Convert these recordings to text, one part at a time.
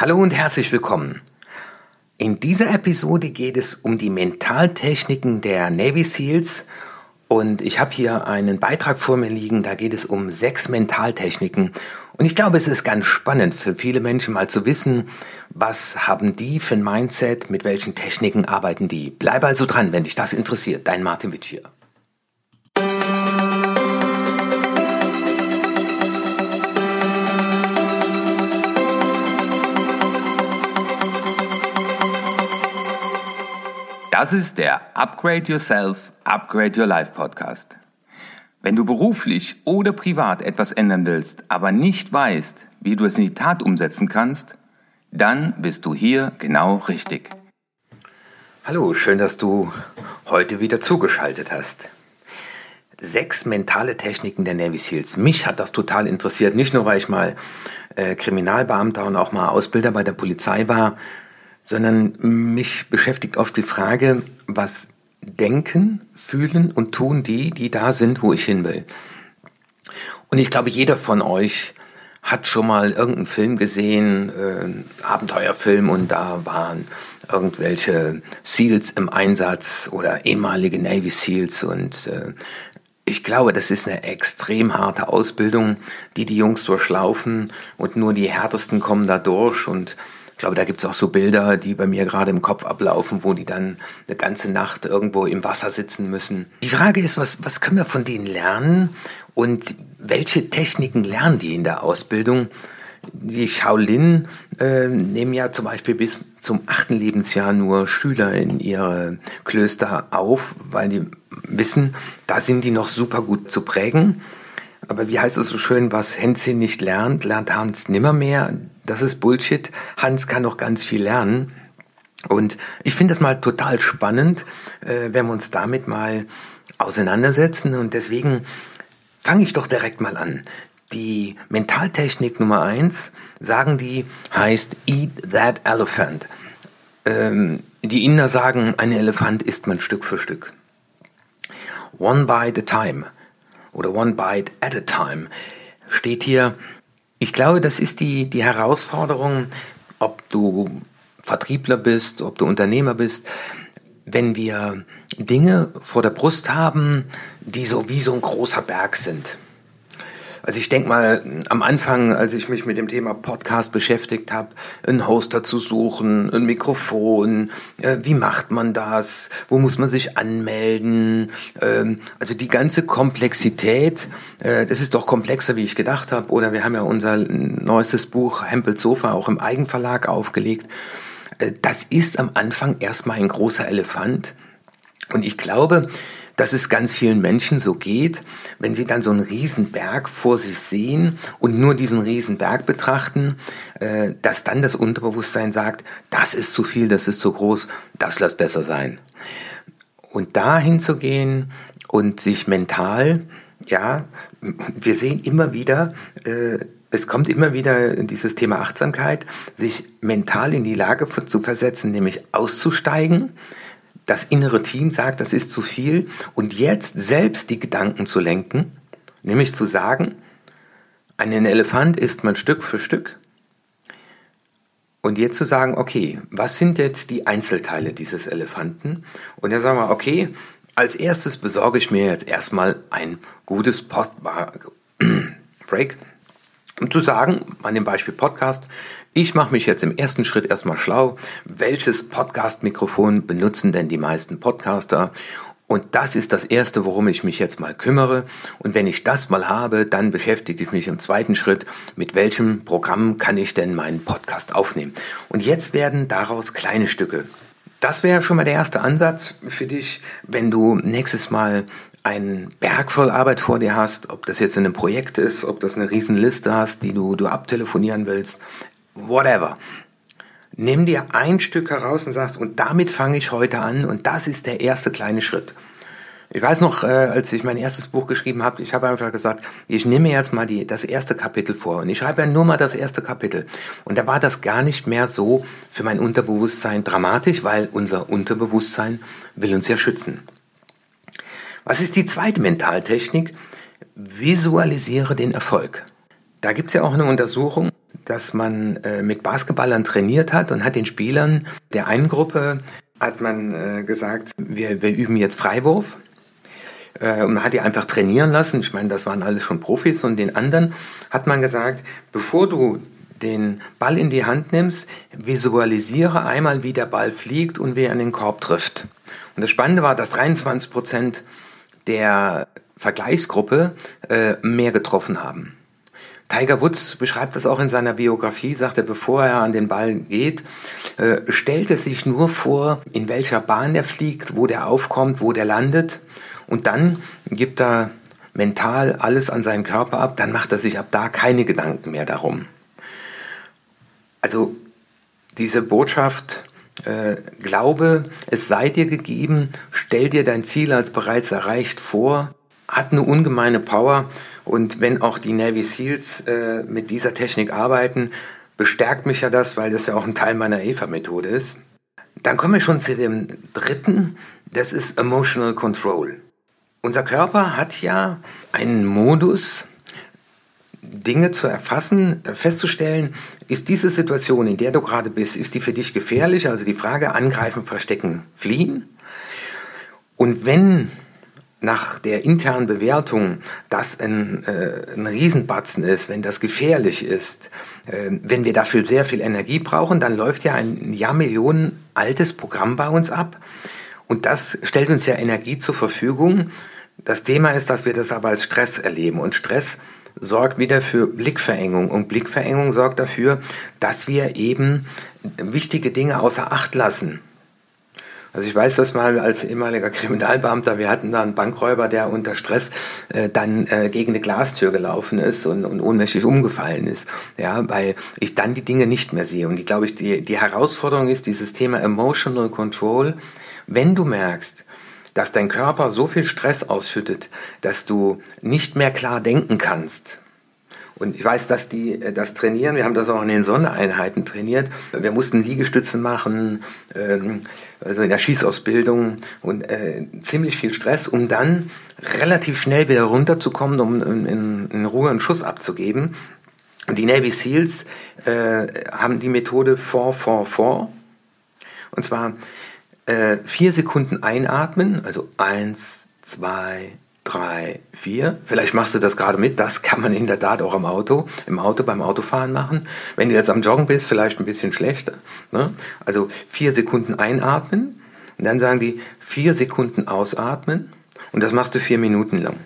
Hallo und herzlich willkommen. In dieser Episode geht es um die Mentaltechniken der Navy SEALs und ich habe hier einen Beitrag vor mir liegen, da geht es um sechs Mentaltechniken und ich glaube, es ist ganz spannend für viele Menschen mal zu wissen, was haben die für ein Mindset, mit welchen Techniken arbeiten die. Bleib also dran, wenn dich das interessiert. Dein Martin Witt hier. Das ist der Upgrade Yourself, Upgrade Your Life Podcast. Wenn du beruflich oder privat etwas ändern willst, aber nicht weißt, wie du es in die Tat umsetzen kannst, dann bist du hier genau richtig. Hallo, schön, dass du heute wieder zugeschaltet hast. Sechs mentale Techniken der Navy SEALs. Mich hat das total interessiert, nicht nur weil ich mal äh, Kriminalbeamter und auch mal Ausbilder bei der Polizei war, sondern mich beschäftigt oft die Frage, was denken, fühlen und tun die, die da sind, wo ich hin will. Und ich glaube, jeder von euch hat schon mal irgendeinen Film gesehen, äh, Abenteuerfilm, und da waren irgendwelche Seals im Einsatz oder ehemalige Navy Seals und äh, ich glaube, das ist eine extrem harte Ausbildung, die die Jungs durchlaufen und nur die härtesten kommen da durch und ich glaube, da gibt's auch so Bilder, die bei mir gerade im Kopf ablaufen, wo die dann eine ganze Nacht irgendwo im Wasser sitzen müssen. Die Frage ist, was, was können wir von denen lernen und welche Techniken lernen die in der Ausbildung? Die Shaolin äh, nehmen ja zum Beispiel bis zum achten Lebensjahr nur Schüler in ihre Klöster auf, weil die wissen, da sind die noch super gut zu prägen. Aber wie heißt es so schön, was Hänschen nicht lernt, lernt Hans nimmermehr das ist Bullshit. Hans kann noch ganz viel lernen. Und ich finde es mal total spannend, äh, wenn wir uns damit mal auseinandersetzen. Und deswegen fange ich doch direkt mal an. Die Mentaltechnik Nummer eins, sagen die, heißt Eat that elephant. Ähm, die Inder sagen, ein Elefant isst man Stück für Stück. One bite a time oder one bite at a time steht hier, ich glaube, das ist die, die Herausforderung, ob du Vertriebler bist, ob du Unternehmer bist, wenn wir Dinge vor der Brust haben, die so wie so ein großer Berg sind. Also ich denke mal, am Anfang, als ich mich mit dem Thema Podcast beschäftigt habe, einen Hoster zu suchen, ein Mikrofon, äh, wie macht man das, wo muss man sich anmelden, ähm, also die ganze Komplexität, äh, das ist doch komplexer, wie ich gedacht habe. Oder wir haben ja unser neuestes Buch Hempels Sofa auch im Eigenverlag aufgelegt. Äh, das ist am Anfang erstmal ein großer Elefant. Und ich glaube, dass es ganz vielen Menschen so geht, wenn sie dann so einen Riesenberg vor sich sehen und nur diesen Riesenberg betrachten, äh, dass dann das Unterbewusstsein sagt, das ist zu viel, das ist zu groß, das lässt besser sein. Und dahin zu gehen und sich mental, ja, wir sehen immer wieder, äh, es kommt immer wieder dieses Thema Achtsamkeit, sich mental in die Lage zu versetzen, nämlich auszusteigen, das innere Team sagt, das ist zu viel. Und jetzt selbst die Gedanken zu lenken, nämlich zu sagen, einen Elefant isst man Stück für Stück. Und jetzt zu sagen, okay, was sind jetzt die Einzelteile dieses Elefanten? Und dann sagen wir, okay, als erstes besorge ich mir jetzt erstmal ein gutes Post-Break, um zu sagen, an dem Beispiel Podcast, ich mache mich jetzt im ersten Schritt erstmal schlau. Welches Podcast-Mikrofon benutzen denn die meisten Podcaster? Und das ist das Erste, worum ich mich jetzt mal kümmere. Und wenn ich das mal habe, dann beschäftige ich mich im zweiten Schritt, mit welchem Programm kann ich denn meinen Podcast aufnehmen. Und jetzt werden daraus kleine Stücke. Das wäre schon mal der erste Ansatz für dich, wenn du nächstes Mal einen Berg voll Arbeit vor dir hast, ob das jetzt in einem Projekt ist, ob das eine Riesenliste hast, die du, du abtelefonieren willst, whatever. Nimm dir ein Stück heraus und sagst, und damit fange ich heute an und das ist der erste kleine Schritt. Ich weiß noch, äh, als ich mein erstes Buch geschrieben habe, ich habe einfach gesagt, ich nehme jetzt mal die, das erste Kapitel vor und ich schreibe ja nur mal das erste Kapitel. Und da war das gar nicht mehr so für mein Unterbewusstsein dramatisch, weil unser Unterbewusstsein will uns ja schützen. Was ist die zweite Mentaltechnik? Visualisiere den Erfolg. Da gibt es ja auch eine Untersuchung, dass man äh, mit Basketballern trainiert hat und hat den Spielern der einen Gruppe hat man äh, gesagt, wir, wir üben jetzt Freiwurf. Äh, und man hat die einfach trainieren lassen. Ich meine, das waren alles schon Profis. Und den anderen hat man gesagt, bevor du den Ball in die Hand nimmst, visualisiere einmal, wie der Ball fliegt und wie er an den Korb trifft. Und das Spannende war, dass 23 Prozent der Vergleichsgruppe äh, mehr getroffen haben. Tiger Woods beschreibt das auch in seiner Biografie, sagt er, bevor er an den Ball geht, äh, stellt er sich nur vor, in welcher Bahn er fliegt, wo der aufkommt, wo der landet. Und dann gibt er mental alles an seinen Körper ab, dann macht er sich ab da keine Gedanken mehr darum. Also diese Botschaft, äh, glaube, es sei dir gegeben, stell dir dein Ziel als bereits erreicht vor, hat eine ungemeine Power und wenn auch die Navy SEALs äh, mit dieser Technik arbeiten, bestärkt mich ja das, weil das ja auch ein Teil meiner EVA-Methode ist. Dann kommen wir schon zu dem dritten, das ist Emotional Control. Unser Körper hat ja einen Modus, Dinge zu erfassen, festzustellen, ist diese Situation, in der du gerade bist, ist die für dich gefährlich? Also die Frage angreifen, verstecken, fliehen. Und wenn nach der internen Bewertung das ein, äh, ein Riesenbatzen ist, wenn das gefährlich ist, äh, wenn wir dafür sehr viel Energie brauchen, dann läuft ja ein Jahrmillionen altes Programm bei uns ab. Und das stellt uns ja Energie zur Verfügung. Das Thema ist, dass wir das aber als Stress erleben. Und Stress sorgt wieder für Blickverengung. Und Blickverengung sorgt dafür, dass wir eben wichtige Dinge außer Acht lassen. Also ich weiß das mal als ehemaliger Kriminalbeamter, wir hatten da einen Bankräuber, der unter Stress äh, dann äh, gegen eine Glastür gelaufen ist und, und ohnmächtig umgefallen ist. Ja, weil ich dann die Dinge nicht mehr sehe. Und ich glaube, ich, die, die Herausforderung ist dieses Thema Emotional Control. Wenn du merkst, dass dein Körper so viel Stress ausschüttet, dass du nicht mehr klar denken kannst, und ich weiß, dass die äh, das trainieren. Wir haben das auch in den Sondereinheiten trainiert. Wir mussten Liegestützen machen, ähm, also in der Schießausbildung und äh, ziemlich viel Stress, um dann relativ schnell wieder runterzukommen, um in, Ruhe einen Schuss abzugeben. Und die Navy SEALs äh, haben die Methode 4-4-4. Und zwar äh, vier Sekunden einatmen, also eins, zwei, drei, vier. Vielleicht machst du das gerade mit. Das kann man in der Tat auch im Auto, im Auto beim Autofahren machen. Wenn du jetzt am Joggen bist, vielleicht ein bisschen schlechter. Ne? Also vier Sekunden einatmen. Und dann sagen die vier Sekunden ausatmen. Und das machst du vier Minuten lang.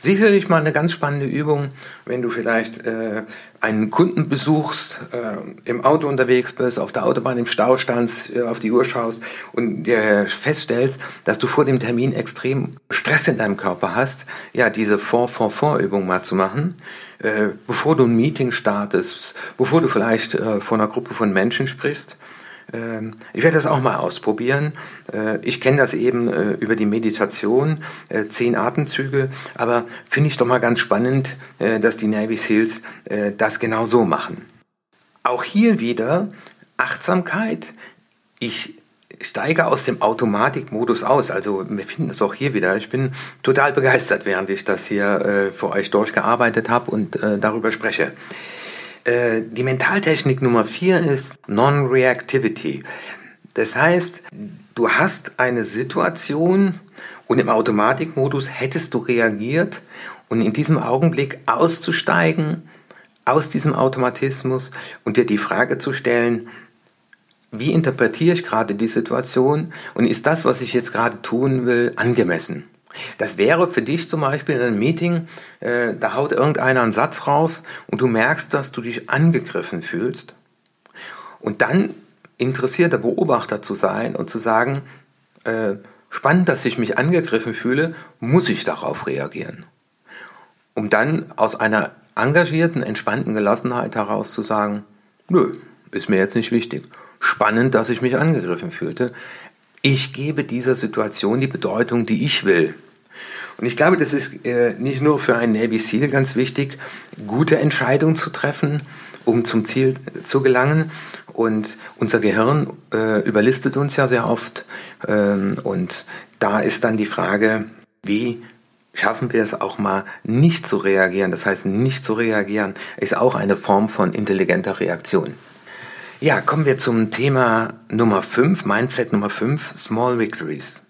Sicherlich mal eine ganz spannende Übung, wenn du vielleicht äh, einen Kunden besuchst, äh, im Auto unterwegs bist, auf der Autobahn im Stau standst, äh, auf die Uhr schaust und dir feststellst, dass du vor dem Termin extrem Stress in deinem Körper hast, ja, diese Vor-Vor-Vor-Übung mal zu machen, äh, bevor du ein Meeting startest, bevor du vielleicht äh, vor einer Gruppe von Menschen sprichst ich werde das auch mal ausprobieren. Äh, ich kenne das eben äh, über die Meditation, äh, zehn Atemzüge, aber finde ich doch mal ganz spannend, dass die Navy SEALs das genau so machen. Auch hier wieder Achtsamkeit. Ich steige aus dem Automatikmodus aus. Also wir finden es auch hier wieder. Ich bin total begeistert, während ich das hier für euch durchgearbeitet habe und darüber spreche. Äh, die Mentaltechnik Nummer vier ist Non-Reactivity. Das heißt, du hast eine Situation und im Automatikmodus hättest du reagiert und in diesem Augenblick auszusteigen aus diesem Automatismus und dir die Frage zu stellen, wie interpretiere ich gerade die Situation und ist das, was ich jetzt gerade tun will, angemessen? Das wäre für dich zum Beispiel in einem Meeting, äh, da haut irgendeiner einen Satz raus und du merkst, dass du dich angegriffen fühlst. Und dann interessierter Beobachter zu sein und zu sagen, äh, spannend, dass ich mich angegriffen fühle, muss ich darauf reagieren. Um dann aus einer engagierten, entspannten Gelassenheit heraus zu sagen, nö, ist mir jetzt nicht wichtig. Spannend, dass ich mich angegriffen fühlte. Ich gebe dieser Situation die Bedeutung, die ich will. Und ich glaube, das ist äh, nicht nur für einen Navy SEAL ganz wichtig, gute Entscheidungen zu treffen, um zum Ziel zu gelangen. Und unser Gehirn äh, überlistet uns ja sehr oft. Ähm, und da ist dann die Frage, wie schaffen wir es auch mal nicht zu reagieren. Das heißt, nicht zu reagieren ist auch eine Form von intelligenter Reaktion. Ja, kommen wir zum Thema Nummer 5, Mindset Nummer 5, Small Victories.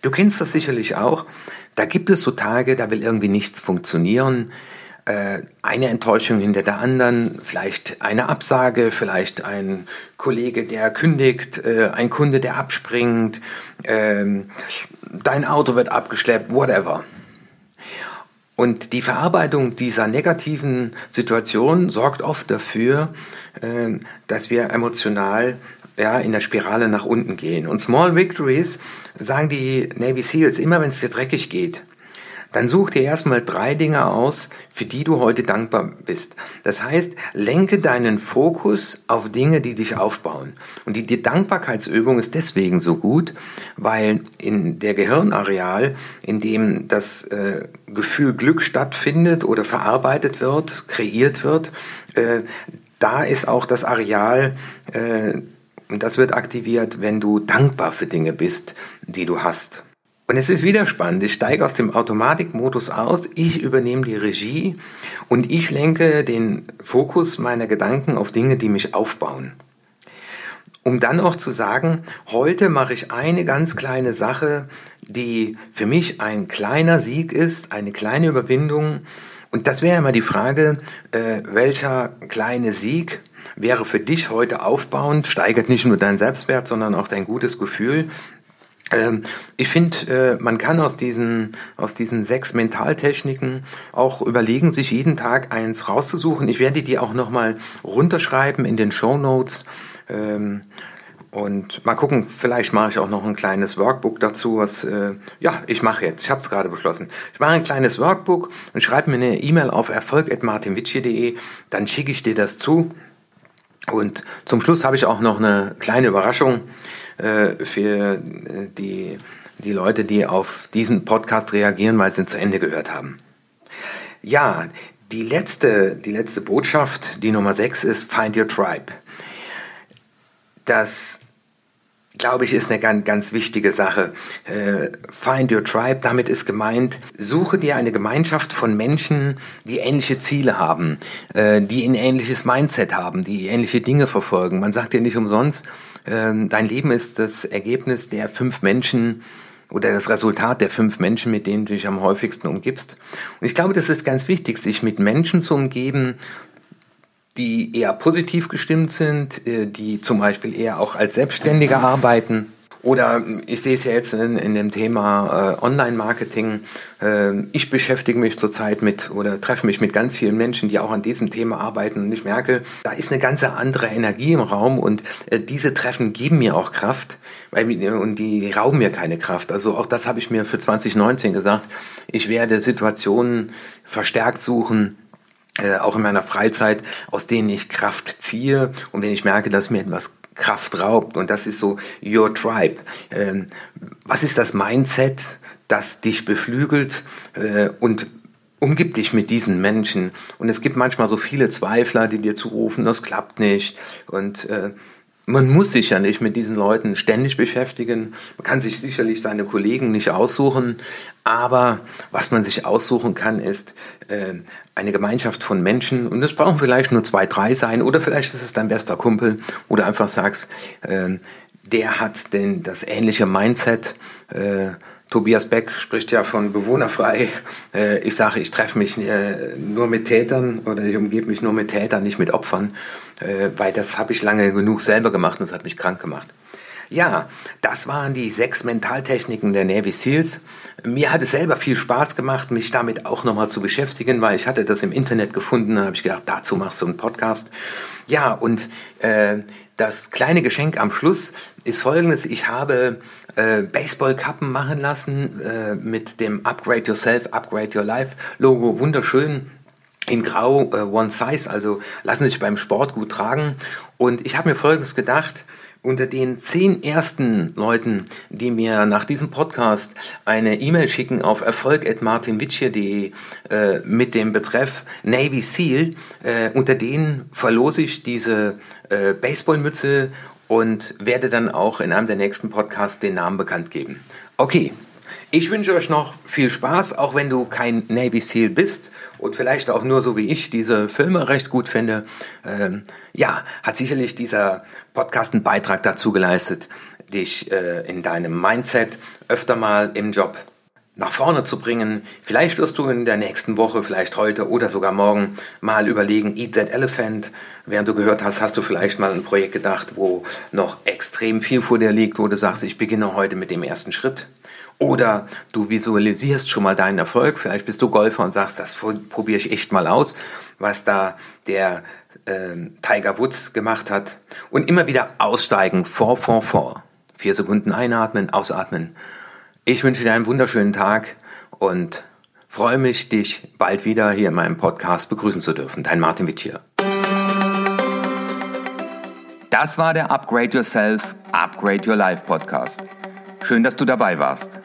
Du kennst das sicherlich auch. Da gibt es so Tage, da will irgendwie nichts funktionieren. Äh, eine Enttäuschung hinter der anderen, vielleicht eine Absage, vielleicht ein Kollege, der kündigt, äh, ein Kunde, der abspringt, ähm, dein Auto wird abgeschleppt, whatever. Und die Verarbeitung dieser negativen Situation sorgt oft dafür, äh, dass wir emotional ja, in der Spirale nach unten gehen. Und Small Victories, sagen die Navy SEALs, immer wenn es dir dreckig geht, dann such dir erstmal drei Dinge aus, für die du heute dankbar bist. Das heißt, lenke deinen Fokus auf Dinge, die dich aufbauen. Und die, die Dankbarkeitsübung ist deswegen so gut, weil in der Gehirnareal, in dem das äh, Gefühl Glück stattfindet oder verarbeitet wird, kreiert wird, äh, da ist auch das Areal, äh, und das wird aktiviert, wenn du dankbar für Dinge bist, die du hast. Und es ist wieder spannend. Ich steige aus dem Automatikmodus aus, ich übernehme die Regie und ich lenke den Fokus meiner Gedanken auf Dinge, die mich aufbauen. Um dann auch zu sagen, heute mache ich eine ganz kleine Sache, die für mich ein kleiner Sieg ist, eine kleine Überwindung. Und das wäre immer die Frage, äh, welcher kleine Sieg wäre für dich heute aufbauend, steigert nicht nur deinen Selbstwert, sondern auch dein gutes Gefühl, ich finde, äh, man kann aus diesen, aus diesen sechs Mentaltechniken auch überlegen, sich jeden Tag eins rauszusuchen. Ich werde die auch nochmal runterschreiben in den Show Notes. Ähm, und mal gucken, vielleicht mache ich auch noch ein kleines Workbook dazu, was, äh, ja, ich mache jetzt, ich habe es gerade beschlossen. Ich mache ein kleines Workbook und schreibe mir eine E-Mail auf erfolg.martinwitsche.de, dann schicke ich dir das zu. Und zum Schluss habe ich auch noch eine kleine Überraschung äh, für äh, die, die Leute, die auf diesen Podcast reagieren, weil sie ihn zu Ende gehört haben. Ja, die letzte, die letzte Botschaft, die Nummer 6 ist Find Your Tribe. Das glaube ich, ist eine ganz, ganz wichtige Sache. Äh, find your tribe, damit ist gemeint, suche dir eine Gemeinschaft von Menschen, die ähnliche Ziele haben, äh, die ein ähnliches Mindset haben, die ähnliche Dinge verfolgen. Man sagt ja nicht umsonst, ähm, dein Leben ist das Ergebnis der fünf Menschen oder das Resultat der fünf Menschen, mit denen du dich am häufigsten umgibst. Und ich glaube, das ist ganz wichtig, sich mit Menschen zu umgeben, die eher positiv gestimmt sind, äh, die zum Beispiel eher auch als Selbstständige arbeiten oder ich sehe es ja jetzt in, in dem Thema äh, Online-Marketing. Äh, ich beschäftige mich zurzeit mit oder treffe mich mit ganz vielen Menschen, die auch an diesem Thema arbeiten. Und ich merke, da ist eine ganz andere Energie im Raum und äh, diese Treffen geben mir auch Kraft weil, und die rauben mir keine Kraft. Also auch das habe ich mir für 2019 gesagt. Ich werde Situationen verstärkt suchen, äh, auch in meiner Freizeit, aus denen ich Kraft ziehe und wenn ich merke, dass mir etwas Kraft raubt. Und das ist so Your Tribe. Ähm, was ist das Mindset, das dich beflügelt äh, und umgib dich mit diesen Menschen. Und es gibt manchmal so viele Zweifler, die dir zurufen, das klappt nicht. Und äh, man muss sich ja nicht mit diesen Leuten ständig beschäftigen. Man kann sich sicherlich seine Kollegen nicht aussuchen. Aber was man sich aussuchen kann, ist äh, eine Gemeinschaft von Menschen. Und es brauchen vielleicht nur zwei, drei sein. Oder vielleicht ist es dein bester Kumpel. Oder einfach sagst, äh, der hat denn das ähnliche Mindset. Äh, Tobias Beck spricht ja von bewohnerfrei. Äh, ich sage, ich treffe mich äh, nur mit Tätern oder ich umgebe mich nur mit Tätern, nicht mit Opfern, äh, weil das habe ich lange genug selber gemacht und das hat mich krank gemacht. Ja, das waren die sechs Mentaltechniken der Navy SEALs. Mir hat es selber viel Spaß gemacht, mich damit auch nochmal zu beschäftigen, weil ich hatte das im Internet gefunden. Da habe ich gedacht, dazu machst du einen Podcast. Ja, und äh, das kleine Geschenk am Schluss ist folgendes. Ich habe äh, Baseballkappen machen lassen äh, mit dem Upgrade Yourself, Upgrade Your Life Logo. Wunderschön in Grau, äh, One Size, also lassen sich beim Sport gut tragen. Und ich habe mir Folgendes gedacht, unter den zehn ersten Leuten, die mir nach diesem Podcast eine E-Mail schicken auf erfolg.martinwitsche.de äh, mit dem Betreff Navy SEAL, äh, unter denen verlose ich diese äh, Baseballmütze und werde dann auch in einem der nächsten Podcasts den Namen bekannt geben. Okay, Ich wünsche euch noch viel Spaß, auch wenn du kein Navy SEAL bist und vielleicht auch nur so wie ich diese Filme recht gut finde. Ähm, ja, hat sicherlich dieser Podcast einen Beitrag dazu geleistet, dich äh, in deinem Mindset öfter mal im Job nach vorne zu bringen. Vielleicht wirst du in der nächsten Woche, vielleicht heute oder sogar morgen mal überlegen, Eat That Elephant. Während du gehört hast, hast du vielleicht mal ein Projekt gedacht, wo noch extrem viel vor dir liegt, wo du sagst, ich beginne heute mit dem ersten Schritt. Oder du visualisierst schon mal deinen Erfolg. Vielleicht bist du Golfer und sagst, das probiere ich echt mal aus, was da der äh, Tiger Woods gemacht hat. Und immer wieder aussteigen, vor, vor, vor. Vier Sekunden einatmen, ausatmen ich wünsche dir einen wunderschönen Tag und freue mich, dich bald wieder hier in meinem Podcast begrüßen zu dürfen. Dein Martin Witt hier. Das war der Upgrade Yourself, Upgrade Your Life Podcast. Schön, dass du dabei warst.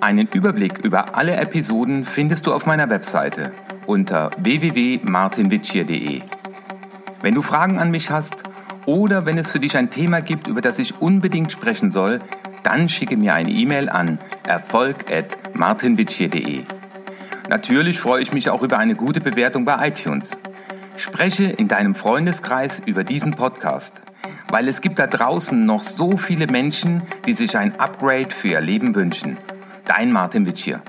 Einen Überblick über alle Episoden findest du auf meiner Webseite unter www.martinwitschier.de. Wenn du Fragen an mich hast oder wenn es für dich ein Thema gibt, über das ich unbedingt sprechen soll, dann schicke mir eine E-Mail an erfolg.martinwitschier.de. Natürlich freue ich mich auch über eine gute Bewertung bei iTunes. Spreche in deinem Freundeskreis über diesen Podcast, weil es gibt da draußen noch so viele Menschen, die sich ein Upgrade für ihr Leben wünschen. Dein Martin Witschier.